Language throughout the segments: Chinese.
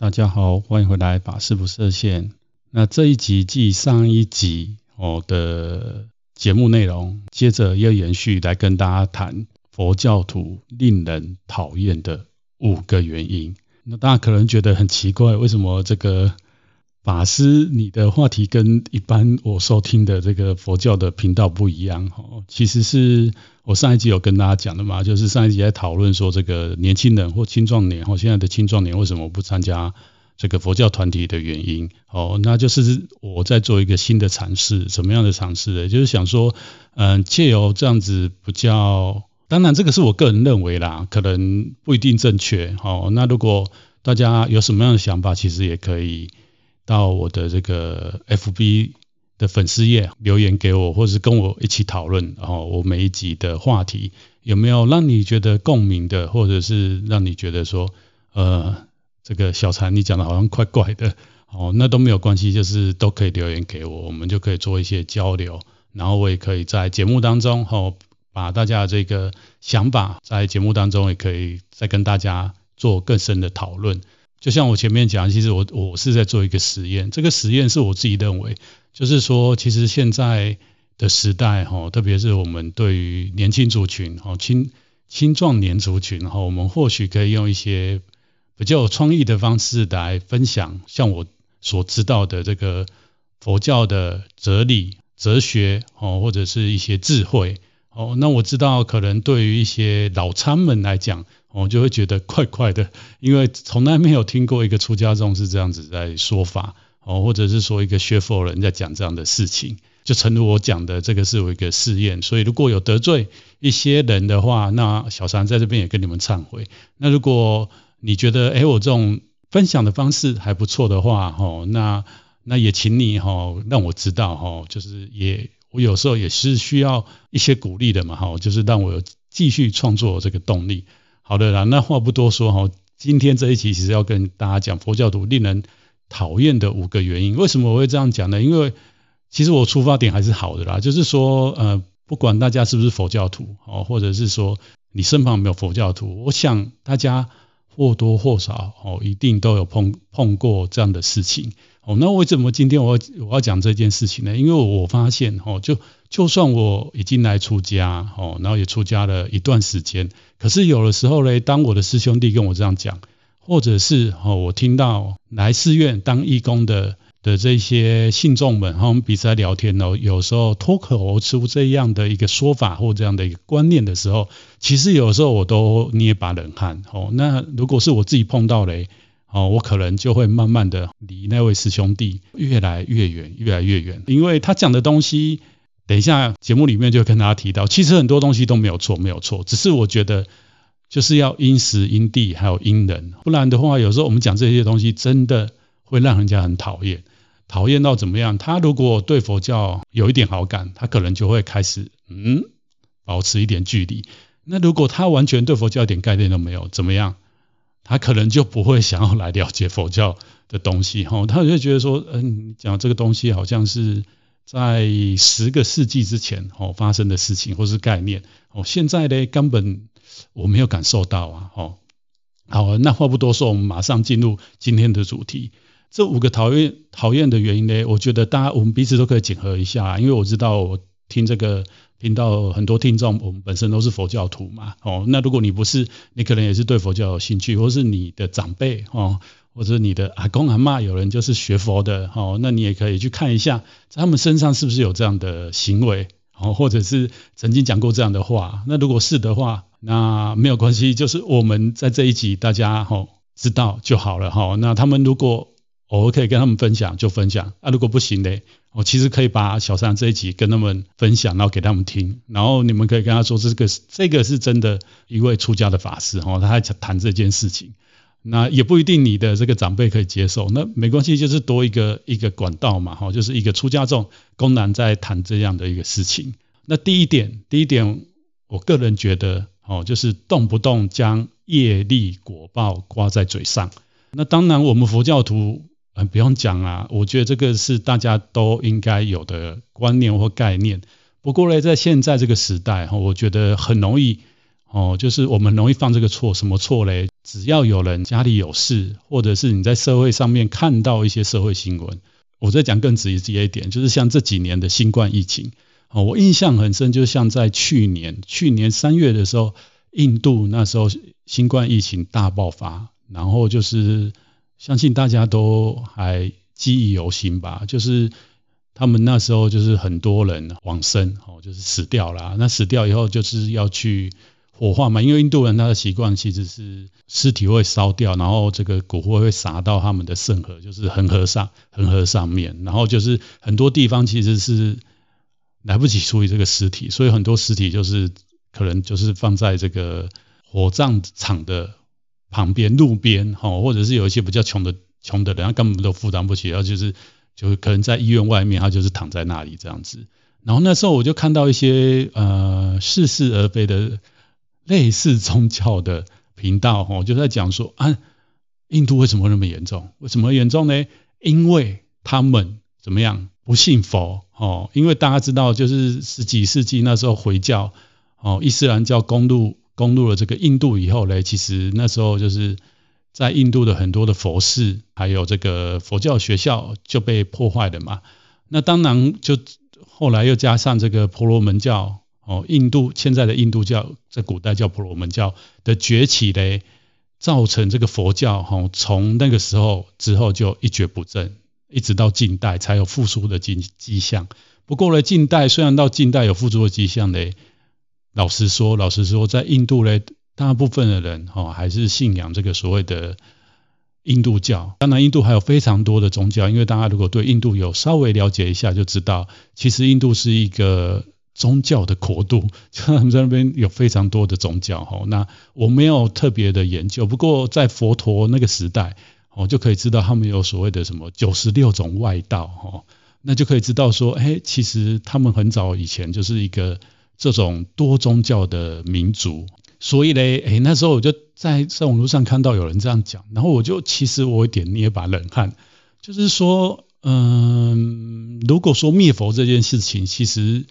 大家好，欢迎回来法师不设限。那这一集继上一集我的节目内容，接着又延续来跟大家谈佛教徒令人讨厌的五个原因。那大家可能觉得很奇怪，为什么这个法师你的话题跟一般我收听的这个佛教的频道不一样？哦，其实是。我上一集有跟大家讲的嘛，就是上一集在讨论说，这个年轻人或青壮年，或现在的青壮年为什么不参加这个佛教团体的原因。哦，那就是我在做一个新的尝试，什么样的尝试？就是想说，嗯，借由这样子比较，当然这个是我个人认为啦，可能不一定正确。哦，那如果大家有什么样的想法，其实也可以到我的这个 FB。的粉丝页留言给我，或是跟我一起讨论，然后我每一集的话题有没有让你觉得共鸣的，或者是让你觉得说，呃，这个小禅你讲的好像怪怪的，哦，那都没有关系，就是都可以留言给我，我们就可以做一些交流，然后我也可以在节目当中，哦，把大家的这个想法在节目当中也可以再跟大家做更深的讨论。就像我前面讲，其实我我是在做一个实验，这个实验是我自己认为。就是说，其实现在的时代，哈，特别是我们对于年轻族群，哈，青青壮年族群，哈，我们或许可以用一些比较有创意的方式来分享，像我所知道的这个佛教的哲理、哲学，哦，或者是一些智慧，哦，那我知道可能对于一些老参们来讲，我就会觉得怪怪的，因为从来没有听过一个出家众是这样子在说法。哦，或者是说一个学佛人在讲这样的事情，就诚如我讲的，这个是我一个试验，所以如果有得罪一些人的话，那小三在这边也跟你们忏悔。那如果你觉得，哎，我这种分享的方式还不错的话，哦，那那也请你哈让我知道哈，就是也我有时候也是需要一些鼓励的嘛，哈，就是让我继续创作这个动力。好的啦，那话不多说哈，今天这一期其实要跟大家讲佛教徒令人讨厌的五个原因，为什么我会这样讲呢？因为其实我出发点还是好的啦，就是说，呃，不管大家是不是佛教徒，哦，或者是说你身旁有没有佛教徒，我想大家或多或少，哦，一定都有碰碰过这样的事情，哦，那为什么今天我要我要讲这件事情呢？因为我发现，哦，就就算我已经来出家，哦，然后也出家了一段时间，可是有的时候呢，当我的师兄弟跟我这样讲。或者是哦，我听到来寺院当义工的的这些信众们，他们彼此在聊天哦，有时候脱口而出这样的一个说法或这样的一个观念的时候，其实有时候我都捏把冷汗哦。那如果是我自己碰到嘞，哦，我可能就会慢慢的离那位师兄弟越来越远，越来越远，因为他讲的东西，等一下节目里面就跟大家提到，其实很多东西都没有错，没有错，只是我觉得。就是要因时因地还有因人，不然的话，有时候我们讲这些东西，真的会让人家很讨厌，讨厌到怎么样？他如果对佛教有一点好感，他可能就会开始嗯，保持一点距离。那如果他完全对佛教一点概念都没有，怎么样？他可能就不会想要来了解佛教的东西哈。他就觉得说，嗯，讲这个东西好像是在十个世纪之前哦发生的事情或是概念哦，现在呢根本。我没有感受到啊，哦，好，那话不多说，我们马上进入今天的主题。这五个讨厌讨厌的原因呢，我觉得大家我们彼此都可以检核一下，因为我知道我听这个听到很多听众，我们本身都是佛教徒嘛，哦，那如果你不是，你可能也是对佛教有兴趣，或是你的长辈哦，或者你的阿公阿嬷有人就是学佛的，哦，那你也可以去看一下，在他们身上是不是有这样的行为，哦，或者是曾经讲过这样的话，那如果是的话。那没有关系，就是我们在这一集大家哈知道就好了哈。那他们如果我可以跟他们分享就分享啊，如果不行的，我其实可以把小三这一集跟他们分享，然后给他们听，然后你们可以跟他说这个这个是真的一位出家的法师哈，他还谈这件事情，那也不一定你的这个长辈可以接受，那没关系，就是多一个一个管道嘛哈，就是一个出家众公然在谈这样的一个事情。那第一点，第一点，我个人觉得。哦，就是动不动将业力果报挂在嘴上。那当然，我们佛教徒，嗯，不用讲啊，我觉得这个是大家都应该有的观念或概念。不过呢，在现在这个时代，哈，我觉得很容易，哦，就是我们容易犯这个错，什么错嘞？只要有人家里有事，或者是你在社会上面看到一些社会新闻，我再讲更直接一点，就是像这几年的新冠疫情，哦，我印象很深，就像在去年，去年三月的时候，印度那时候新冠疫情大爆发，然后就是相信大家都还记忆犹新吧，就是。他们那时候就是很多人往生，哦，就是死掉了。那死掉以后就是要去火化嘛，因为印度人他的习惯其实是尸体会烧掉，然后这个骨灰会撒到他们的圣河，就是恒河上恒河上面。然后就是很多地方其实是来不及处理这个尸体，所以很多尸体就是可能就是放在这个火葬场的旁边、路边，哈，或者是有一些比较穷的穷的人，他根本都负担不起，然后就是。就可能在医院外面，他就是躺在那里这样子。然后那时候我就看到一些呃似是而非的类似宗教的频道，哦，就在讲说啊，印度为什么那么严重？为什么严重呢？因为他们怎么样不信佛哦？因为大家知道，就是十几世纪那时候回教哦，伊斯兰教攻入攻入了这个印度以后嘞，其实那时候就是。在印度的很多的佛寺，还有这个佛教学校就被破坏了嘛。那当然就后来又加上这个婆罗门教哦，印度现在的印度教在古代叫婆罗门教的崛起嘞，造成这个佛教哦，从那个时候之后就一蹶不振，一直到近代才有复苏的迹迹象。不过呢，近代虽然到近代有复苏的迹象嘞，老实说，老实说，在印度嘞。大部分的人哈还是信仰这个所谓的印度教。当然，印度还有非常多的宗教。因为大家如果对印度有稍微了解一下，就知道其实印度是一个宗教的国度。他们在那边有非常多的宗教哈。那我没有特别的研究，不过在佛陀那个时代，哦就可以知道他们有所谓的什么九十六种外道哈。那就可以知道说，哎，其实他们很早以前就是一个这种多宗教的民族。所以嘞，诶，那时候我就在在网络上看到有人这样讲，然后我就其实我有点捏把冷汗，就是说，嗯，如果说灭佛这件事情，其实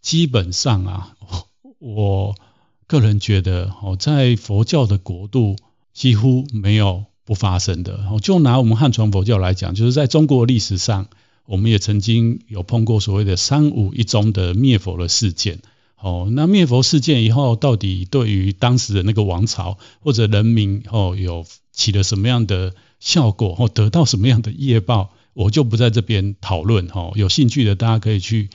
基本上啊，我个人觉得，哦，在佛教的国度几乎没有不发生的。就拿我们汉传佛教来讲，就是在中国历史上，我们也曾经有碰过所谓的三武一宗的灭佛的事件。哦，那灭佛事件以后，到底对于当时的那个王朝或者人民哦，有起了什么样的效果，或得到什么样的业报，我就不在这边讨论。哈，有兴趣的大家可以去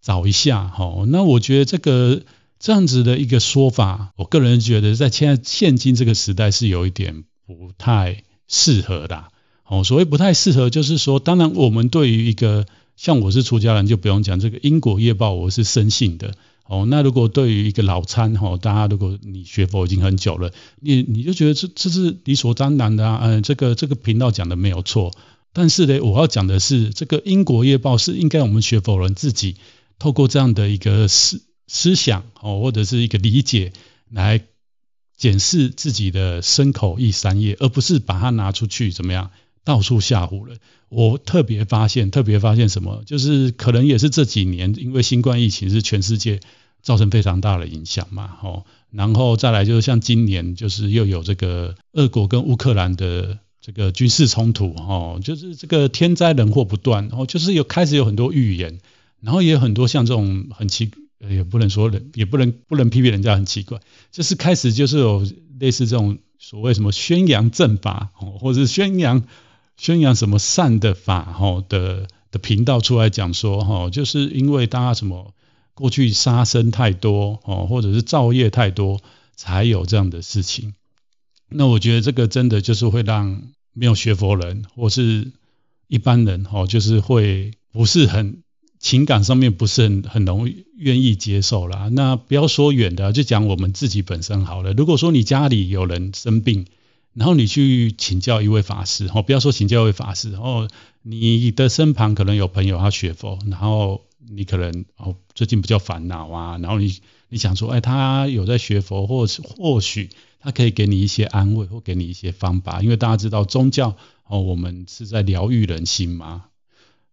找一下。哈，那我觉得这个这样子的一个说法，我个人觉得在现在现今这个时代是有一点不太适合的。哦，所谓不太适合，就是说，当然我们对于一个像我是出家人，就不用讲这个因果业报，我是深信的。哦，那如果对于一个老参哈，大家如果你学佛已经很久了，你你就觉得这这是理所当然的啊，嗯，这个这个频道讲的没有错，但是呢，我要讲的是这个因果业报是应该我们学佛人自己透过这样的一个思思想哦，或者是一个理解来检视自己的身口意三业，而不是把它拿出去怎么样。到处吓唬人，我特别发现，特别发现什么？就是可能也是这几年，因为新冠疫情是全世界造成非常大的影响嘛，吼。然后再来就是像今年，就是又有这个俄国跟乌克兰的这个军事冲突，吼，就是这个天灾人祸不断，然后就是有开始有很多预言，然后也有很多像这种很奇，也不能说人，也不能不能批评人家很奇怪，就是开始就是有类似这种所谓什么宣扬正法，或者是宣扬。宣扬什么善的法哈的的频道出来讲说哈，就是因为大家什么过去杀生太多哦，或者是造业太多，才有这样的事情。那我觉得这个真的就是会让没有学佛人或是一般人哈，就是会不是很情感上面不是很很容易愿意接受啦。那不要说远的，就讲我们自己本身好了。如果说你家里有人生病，然后你去请教一位法师，哦，不要说请教一位法师，哦，你的身旁可能有朋友他学佛，然后你可能哦最近比较烦恼啊，然后你你想说，哎，他有在学佛，或是或许他可以给你一些安慰，或给你一些方法，因为大家知道宗教哦，我们是在疗愈人心嘛。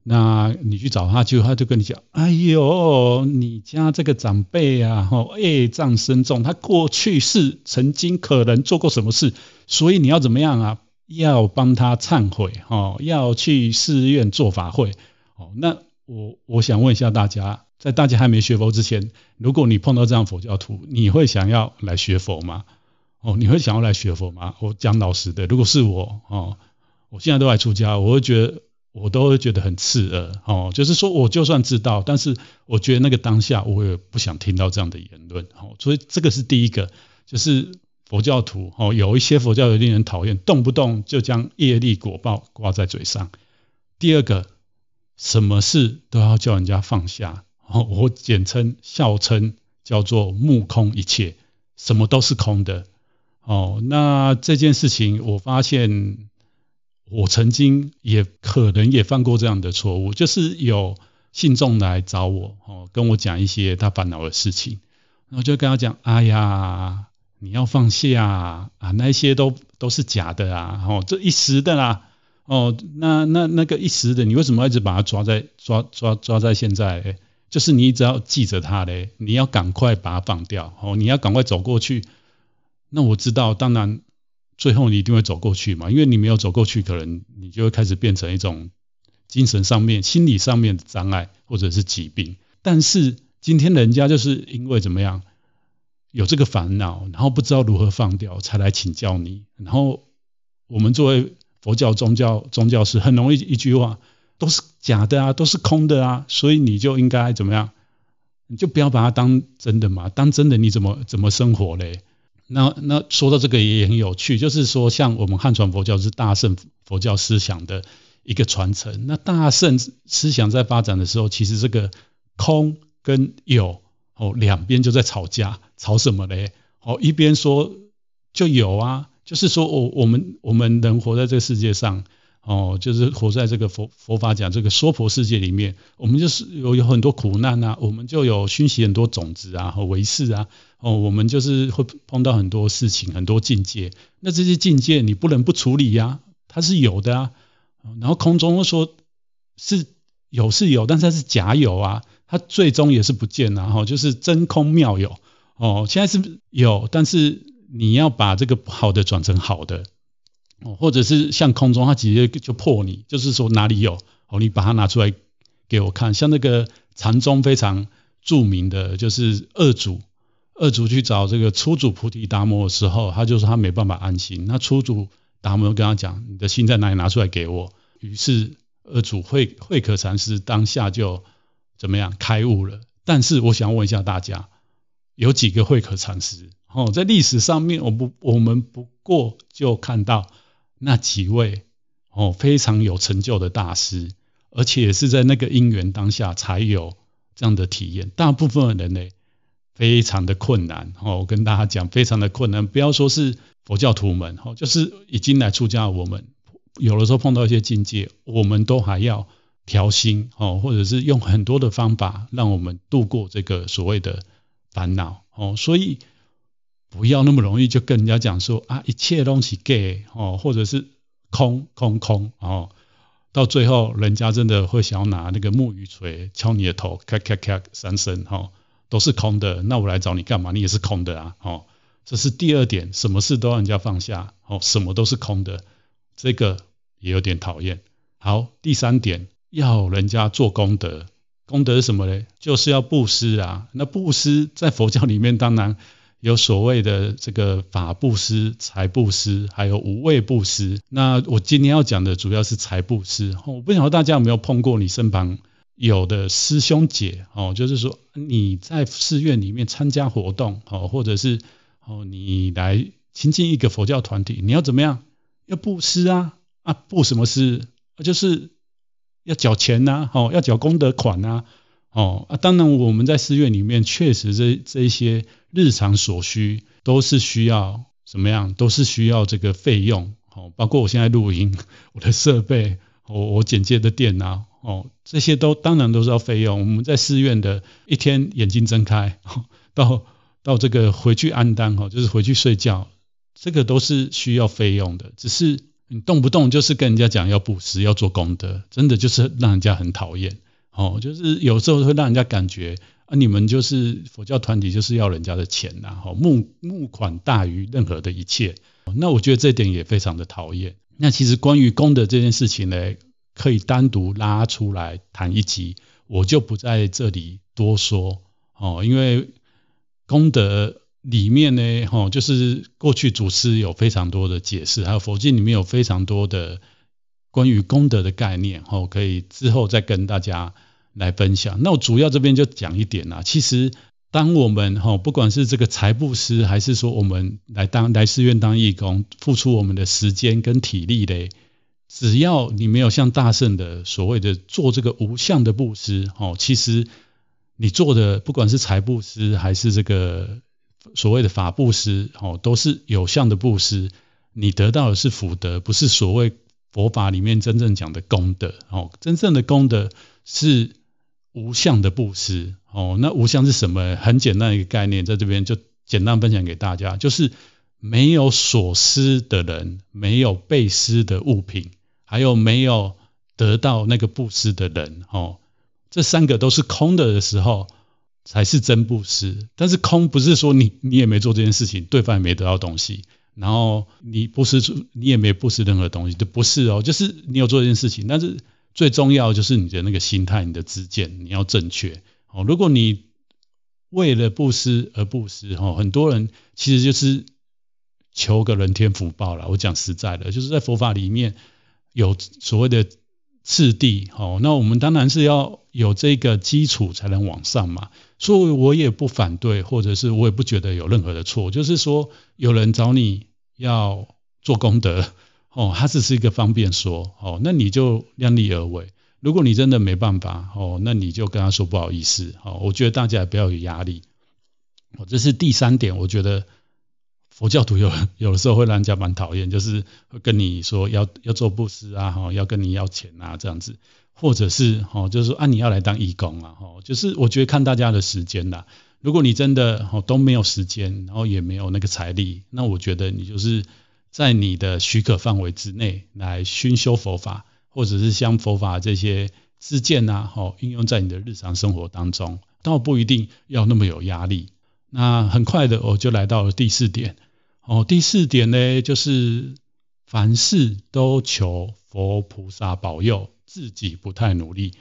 那你去找他，就他就跟你讲，哎呦，你家这个长辈啊，吼，业障深重，他过去是曾经可能做过什么事，所以你要怎么样啊？要帮他忏悔，吼，要去寺院做法会，哦，那我我想问一下大家，在大家还没学佛之前，如果你碰到这样佛教徒，你会想要来学佛吗？哦，你会想要来学佛吗？我讲老实的，如果是我，哦，我现在都还出家，我会觉得。我都会觉得很刺耳，哦，就是说，我就算知道，但是我觉得那个当下，我也不想听到这样的言论，哦，所以这个是第一个，就是佛教徒，哦，有一些佛教有令人讨厌，动不动就将业力果报挂在嘴上。第二个，什么事都要叫人家放下，哦，我简称笑称叫做目空一切，什么都是空的，哦，那这件事情我发现。我曾经也可能也犯过这样的错误，就是有信众来找我，哦，跟我讲一些他烦恼的事情，然后就跟他讲，哎呀，你要放下啊，啊，那些都都是假的啊，哦，这一时的啦，哦，那那那个一时的，你为什么一直把它抓在抓抓抓在现在？就是你只要记着它嘞，你要赶快把它放掉，哦，你要赶快走过去。那我知道，当然。最后你一定会走过去嘛，因为你没有走过去，可能你就会开始变成一种精神上面、心理上面的障碍或者是疾病。但是今天人家就是因为怎么样有这个烦恼，然后不知道如何放掉，才来请教你。然后我们作为佛教宗教宗教师，很容易一句话都是假的啊，都是空的啊，所以你就应该怎么样？你就不要把它当真的嘛，当真的你怎么怎么生活嘞？那那说到这个也很有趣，就是说像我们汉传佛教是大圣佛教思想的一个传承。那大圣思想在发展的时候，其实这个空跟有哦两边就在吵架，吵什么嘞？哦一边说就有啊，就是说我我们我们人活在这个世界上。哦，就是活在这个佛佛法讲这个娑婆世界里面，我们就是有有很多苦难啊，我们就有熏习很多种子啊和唯识啊，哦，我们就是会碰到很多事情，很多境界。那这些境界你不能不处理呀，它是有的啊。然后空中说是有是有，但是它是假有啊，它最终也是不见啊。哈，就是真空妙有。哦，现在是有，但是你要把这个不好的转成好的。哦，或者是像空中，它直接就破你，就是说哪里有哦，你把它拿出来给我看。像那个禅宗非常著名的就是二祖，二祖去找这个初祖菩提达摩的时候，他就说他没办法安心。那初祖达摩跟他讲：“你的心在哪里？拿出来给我。”于是二祖慧慧可禅师当下就怎么样开悟了。但是我想问一下大家，有几个慧可禅师？哦，在历史上面，我不我们不过就看到。那几位哦，非常有成就的大师，而且是在那个因缘当下才有这样的体验。大部分的人呢，非常的困难哦。我跟大家讲，非常的困难。不要说是佛教徒们哦，就是已经来出家我们，有的时候碰到一些境界，我们都还要调心哦，或者是用很多的方法让我们度过这个所谓的烦恼哦。所以。不要那么容易就跟人家讲说啊，一切东西假哦，或者是空空空哦，到最后人家真的会想要拿那个木鱼锤敲你的头，咔咔咔三声哈，都是空的，那我来找你干嘛？你也是空的啊，哦，这是第二点，什么事都让人家放下，哦，什么都是空的，这个也有点讨厌。好，第三点，要人家做功德，功德是什么呢？就是要布施啊。那布施在佛教里面当然。有所谓的这个法布施、财布施，还有无畏布施。那我今天要讲的主要是财布施。我不晓得大家有没有碰过你身旁有的师兄姐哦，就是说你在寺院里面参加活动哦，或者是哦你来亲近一个佛教团体，你要怎么样？要布施啊啊，布什么施？就是要缴钱呐，哦，要缴功德款呐。哦啊，当然我们在寺院里面确实这这些日常所需都是需要怎么样，都是需要这个费用。哦，包括我现在录音，我的设备，我我剪接的电脑，哦，这些都当然都是要费用。我们在寺院的一天眼睛睁开，到到这个回去安当，哈，就是回去睡觉，这个都是需要费用的。只是你动不动就是跟人家讲要布施、要做功德，真的就是让人家很讨厌。哦，就是有时候会让人家感觉啊，你们就是佛教团体，就是要人家的钱呐，哈，募募款大于任何的一切。那我觉得这点也非常的讨厌。那其实关于功德这件事情呢，可以单独拉出来谈一集，我就不在这里多说。哦，因为功德。里面呢，哈，就是过去祖师有非常多的解释，还有佛经里面有非常多的关于功德的概念，哈，可以之后再跟大家来分享。那我主要这边就讲一点啦。其实，当我们哈，不管是这个财布施，还是说我们来当来寺院当义工，付出我们的时间跟体力嘞，只要你没有像大圣的所谓的做这个无相的布施，哈，其实你做的不管是财布施还是这个。所谓的法布施，哦，都是有相的布施，你得到的是福德，不是所谓佛法里面真正讲的功德，哦，真正的功德是无相的布施，哦，那无相是什么？很简单一个概念，在这边就简单分享给大家，就是没有所施的人，没有被施的物品，还有没有得到那个布施的人，哦，这三个都是空的的时候。才是真布施，但是空不是说你你也没做这件事情，对方也没得到东西，然后你布施你也没布施任何东西，这不是哦，就是你有做一件事情，但是最重要就是你的那个心态，你的知见你要正确哦。如果你为了布施而布施哦，很多人其实就是求个人天福报了。我讲实在的，就是在佛法里面有所谓的。次第，好，那我们当然是要有这个基础才能往上嘛，所以我也不反对，或者是我也不觉得有任何的错，就是说有人找你要做功德，哦，他只是一个方便说，哦，那你就量力而为。如果你真的没办法，哦，那你就跟他说不好意思，哦，我觉得大家也不要有压力，哦，这是第三点，我觉得。佛教徒有 有的时候会让人家蛮讨厌，就是会跟你说要要做布施啊，哈，要跟你要钱啊这样子，或者是哈，就是说啊你要来当义工啊，哈，就是我觉得看大家的时间啦。如果你真的哈都没有时间，然后也没有那个财力，那我觉得你就是在你的许可范围之内来熏修佛法，或者是将佛法这些知见呐，哈，应用在你的日常生活当中，倒不一定要那么有压力。那很快的，我就来到了第四点。哦，第四点呢，就是凡事都求佛菩萨保佑，自己不太努力。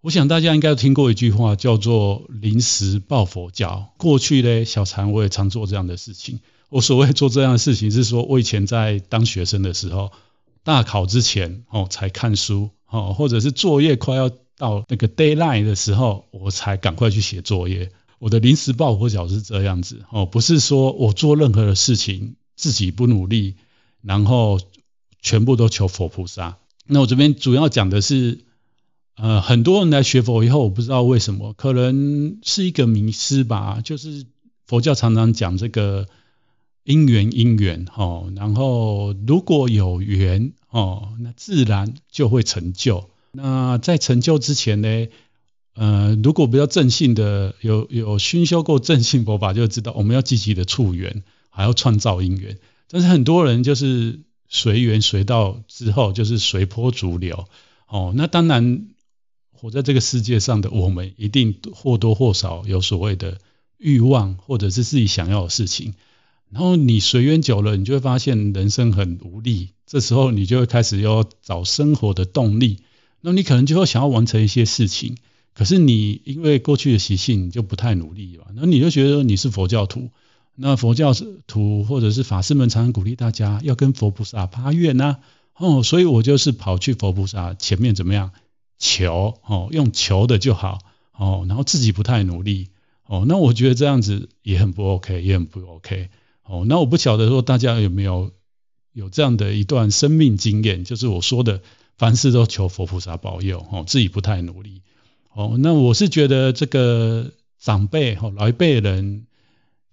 我想大家应该听过一句话，叫做“临时抱佛脚”。过去呢，小禅我也常做这样的事情。我所谓做这样的事情，是说我以前在当学生的时候，大考之前哦才看书哦，或者是作业快要到那个 deadline 的时候，我才赶快去写作业。我的临时抱佛脚是这样子哦，不是说我做任何的事情自己不努力，然后全部都求佛菩萨。那我这边主要讲的是，呃，很多人来学佛以后，我不知道为什么，可能是一个迷失吧。就是佛教常常讲这个因缘因缘哦，然后如果有缘哦，那自然就会成就。那在成就之前呢？呃，如果比较正信的，有有熏修过正信佛法，就知道我们要积极的促缘，还要创造因缘。但是很多人就是随缘随到之后，就是随波逐流。哦，那当然，活在这个世界上的我们，一定或多或少有所谓的欲望，或者是自己想要的事情。然后你随缘久了，你就会发现人生很无力。这时候你就会开始要找生活的动力。那你可能就会想要完成一些事情。可是你因为过去的习性，你就不太努力吧？那你就觉得你是佛教徒，那佛教徒或者是法师们常常鼓励大家要跟佛菩萨发愿呐，哦，所以我就是跑去佛菩萨前面怎么样求哦，用求的就好哦，然后自己不太努力哦，那我觉得这样子也很不 OK，也很不 OK 哦。那我不晓得说大家有没有有这样的一段生命经验，就是我说的凡事都求佛菩萨保佑哦，自己不太努力。哦，那我是觉得这个长辈哈，老一辈人，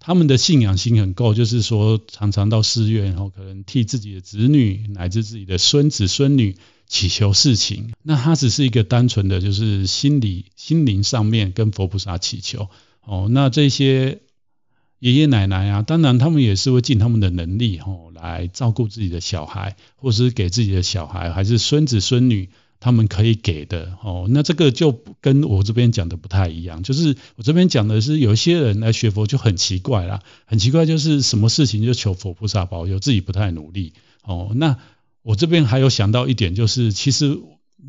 他们的信仰心很够，就是说常常到寺院，然后可能替自己的子女乃至自己的孙子孙女祈求事情。那他只是一个单纯的就是心理心灵上面跟佛菩萨祈求。哦，那这些爷爷奶奶啊，当然他们也是会尽他们的能力吼，来照顾自己的小孩，或是给自己的小孩，还是孙子孙女，他们可以给的哦。那这个就跟我这边讲的不太一样，就是我这边讲的是有一些人来学佛就很奇怪啦，很奇怪，就是什么事情就求佛菩萨保佑，自己不太努力哦。那我这边还有想到一点，就是其实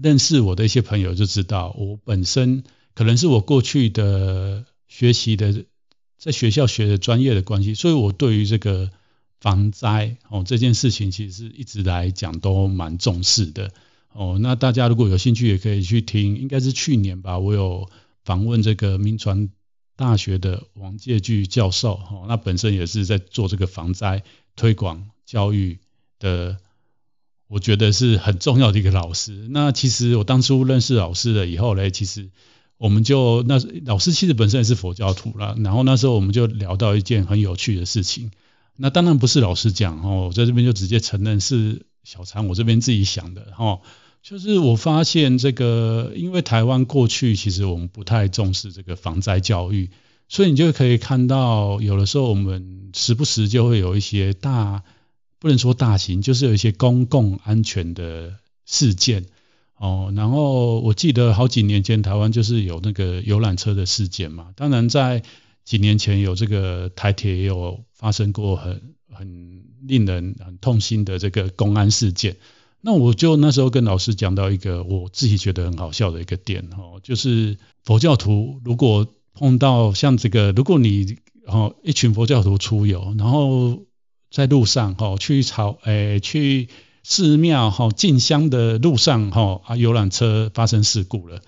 认识我的一些朋友就知道，我本身可能是我过去的学习的。在学校学的专业的关系，所以我对于这个防灾哦这件事情，其实是一直来讲都蛮重视的哦。那大家如果有兴趣，也可以去听，应该是去年吧，我有访问这个铭传大学的王介巨教授哦，那本身也是在做这个防灾推广教育的，我觉得是很重要的一个老师。那其实我当初认识老师了以后呢，其实。我们就那老师其实本身也是佛教徒啦，然后那时候我们就聊到一件很有趣的事情。那当然不是老师讲哦，我在这边就直接承认是小禅我这边自己想的哦。就是我发现这个，因为台湾过去其实我们不太重视这个防灾教育，所以你就可以看到有的时候我们时不时就会有一些大，不能说大型，就是有一些公共安全的事件。哦，然后我记得好几年前台湾就是有那个游览车的事件嘛，当然在几年前有这个台铁也有发生过很很令人很痛心的这个公安事件。那我就那时候跟老师讲到一个我自己觉得很好笑的一个点哦，就是佛教徒如果碰到像这个，如果你哦一群佛教徒出游，然后在路上哦去朝诶去。寺庙哈进香的路上哈啊游览车发生事故了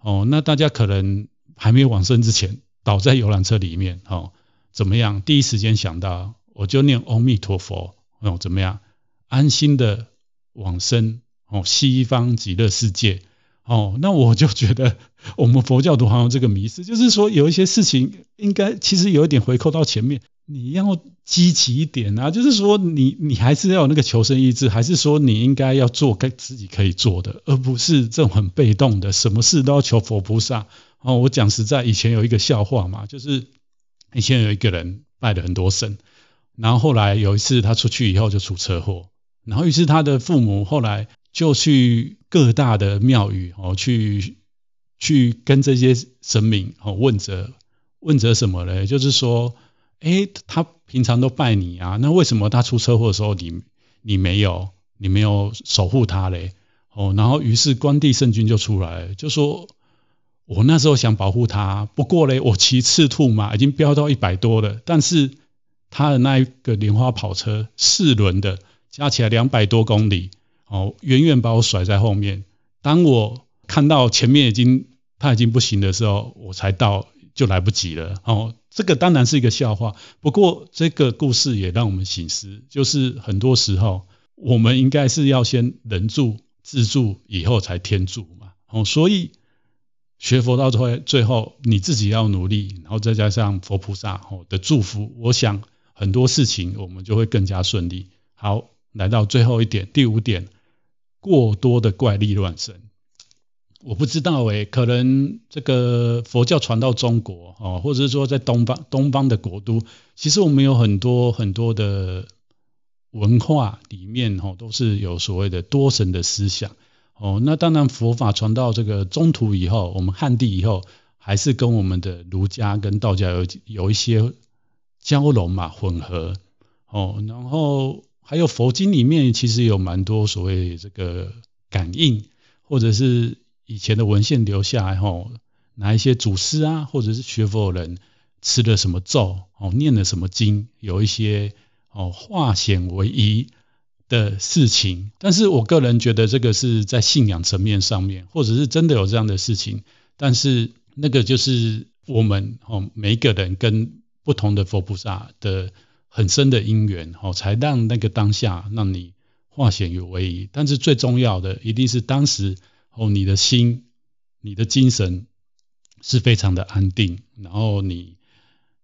哦，那大家可能还没有往生之前倒在游览车里面哦，怎么样？第一时间想到我就念阿弥陀佛哦，怎么样？安心的往生哦，西方极乐世界哦，那我就觉得 我们佛教徒好像这个迷思，就是说有一些事情应该其实有一点回扣到前面。你要积极一点啊，就是说你你还是要有那个求生意志，还是说你应该要做该自己可以做的，而不是这种很被动的，什么事都要求佛菩萨。哦，我讲实在，以前有一个笑话嘛，就是以前有一个人拜了很多神，然后后来有一次他出去以后就出车祸，然后于是他的父母后来就去各大的庙宇哦，去去跟这些神明哦问责，问责什么呢？就是说。哎，他平常都拜你啊，那为什么他出车祸的时候你你没有你没有守护他嘞？哦，然后于是关帝圣君就出来，就说我那时候想保护他，不过嘞，我骑赤兔马已经飙到一百多了，但是他的那一个莲花跑车四轮的加起来两百多公里，哦，远远把我甩在后面。当我看到前面已经他已经不行的时候，我才到。就来不及了哦，这个当然是一个笑话，不过这个故事也让我们醒思，就是很多时候我们应该是要先人助自助，以后才天助嘛。哦，所以学佛到最后，最后你自己要努力，然后再加上佛菩萨哦的祝福，我想很多事情我们就会更加顺利。好，来到最后一点，第五点，过多的怪力乱神。我不知道诶，可能这个佛教传到中国哦，或者是说在东方东方的国都，其实我们有很多很多的文化里面哦，都是有所谓的多神的思想哦。那当然佛法传到这个中土以后，我们汉地以后，还是跟我们的儒家跟道家有有一些交融嘛，混合哦。然后还有佛经里面其实有蛮多所谓这个感应或者是。以前的文献留下来后，哪一些祖师啊，或者是学佛人吃了什么咒哦，念了什么经，有一些哦化险为夷的事情。但是我个人觉得这个是在信仰层面上面，或者是真的有这样的事情。但是那个就是我们哦每一个人跟不同的佛菩萨的很深的因缘哦，才让那个当下让你化险为夷。但是最重要的一定是当时。哦，你的心、你的精神是非常的安定，然后你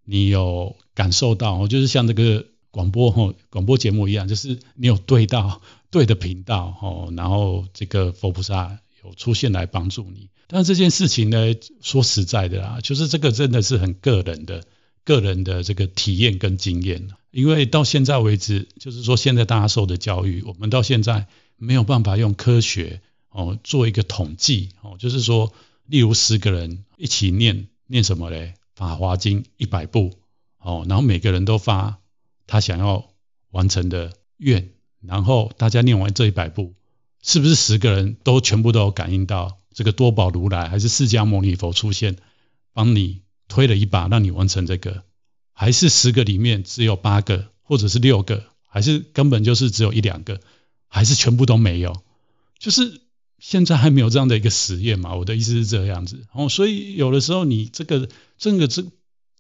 你有感受到哦，就是像这个广播哦广播节目一样，就是你有对到 对的频道哦，然后这个佛菩萨有出现来帮助你。但这件事情呢，说实在的啦，就是这个真的是很个人的个人的这个体验跟经验。因为到现在为止，就是说现在大家受的教育，我们到现在没有办法用科学哦做一个统计哦，就是说，例如十个人一起念念什么嘞？《法华经》一百部哦，然后每个人都发他想要完成的愿，然后大家念完这一百部，是不是十个人都全部都有感应到这个多宝如来还是释迦牟尼佛出现，帮你推了一把，让你完成这个？还是十个里面只有八个，或者是六个，还是根本就是只有一两个，还是全部都没有？就是现在还没有这样的一个实验嘛？我的意思是这样子。哦，所以有的时候你这个这个这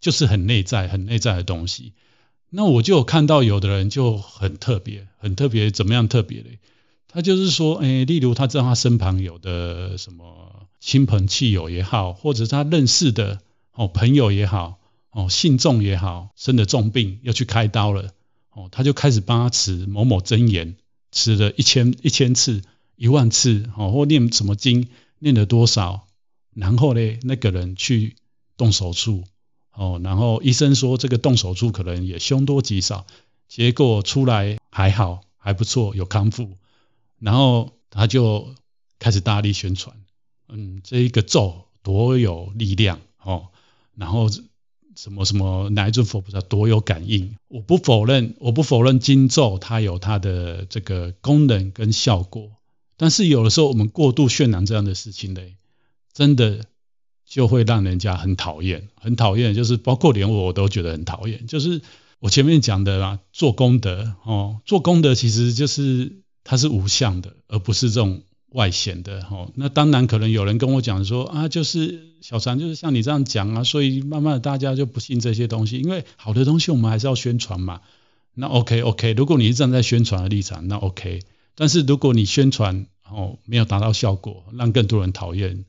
就是很内在、很内在的东西。那我就有看到有的人就很特别，很特别，怎么样特别嘞？他就是说，哎，例如他知道他身旁有的什么亲朋戚友也好，或者他认识的哦朋友也好。哦，信众也好，生了重病要去开刀了，哦，他就开始帮他持某某真言，持了一千一千次、一万次，哦，或念什么经，念了多少，然后呢，那个人去动手术，哦，然后医生说这个动手术可能也凶多吉少，结果出来还好，还不错，有康复，然后他就开始大力宣传，嗯，这一个咒多有力量，哦，然后。什么什么哪一尊佛菩萨多有感应？我不否认，我不否认经咒它有它的这个功能跟效果，但是有的时候我们过度渲染这样的事情嘞，真的就会让人家很讨厌，很讨厌，就是包括连我我都觉得很讨厌。就是我前面讲的啦，做功德哦，做功德其实就是它是无相的，而不是这种。外显的哈，那当然可能有人跟我讲说啊，就是小常就是像你这样讲啊，所以慢慢的大家就不信这些东西，因为好的东西我们还是要宣传嘛。那 OK OK，如果你是站在宣传的立场，那 OK。但是如果你宣传哦没有达到效果，让更多人讨厌，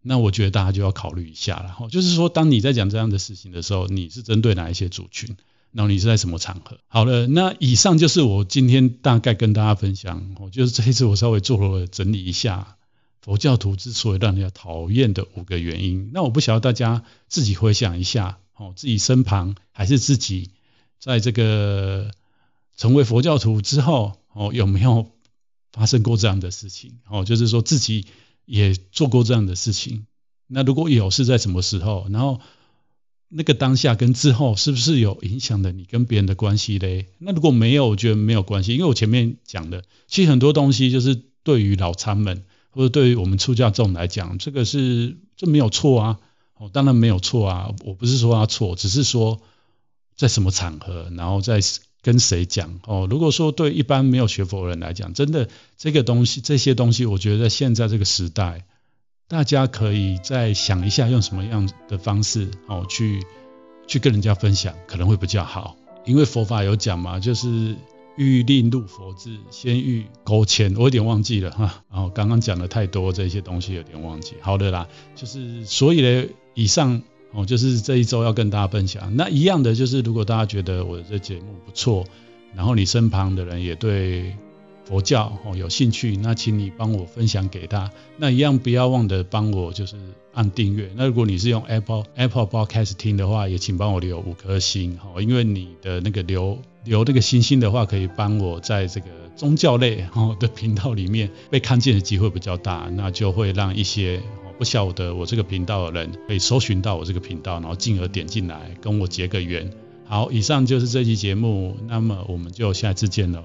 那我觉得大家就要考虑一下了哈。就是说，当你在讲这样的事情的时候，你是针对哪一些族群？然后你是在什么场合？好了，那以上就是我今天大概跟大家分享。我就是这一次我稍微做了整理一下佛教徒之所以让人家讨厌的五个原因。那我不晓得大家自己回想一下，哦，自己身旁还是自己在这个成为佛教徒之后，哦，有没有发生过这样的事情？哦，就是说自己也做过这样的事情。那如果有，是在什么时候？然后。那个当下跟之后是不是有影响的你跟别人的关系嘞？那如果没有，我觉得没有关系，因为我前面讲的，其实很多东西就是对于老参们或者对于我们出家众来讲，这个是这没有错啊，哦，当然没有错啊，我不是说他错，只是说在什么场合，然后在跟谁讲哦。如果说对一般没有学佛人来讲，真的这个东西这些东西，我觉得在现在这个时代。大家可以再想一下，用什么样的方式哦，去去跟人家分享，可能会比较好。因为佛法有讲嘛，就是欲令入佛智，先欲勾牵。我有点忘记了哈，然后刚刚讲了太多这些东西，有点忘记。好的啦，就是所以呢，以上哦，就是这一周要跟大家分享。那一样的就是，如果大家觉得我的这节目不错，然后你身旁的人也对。佛教哦，有兴趣，那请你帮我分享给他。那一样不要忘的帮我就是按订阅。那如果你是用 Apple Apple Podcast 听的话，也请帮我留五颗星哈，因为你的那个留留那个星星的话，可以帮我在这个宗教类哦的频道里面被看见的机会比较大，那就会让一些不晓得我这个频道的人可以搜寻到我这个频道，然后进而点进来跟我结个缘。好，以上就是这期节目，那么我们就下次见了。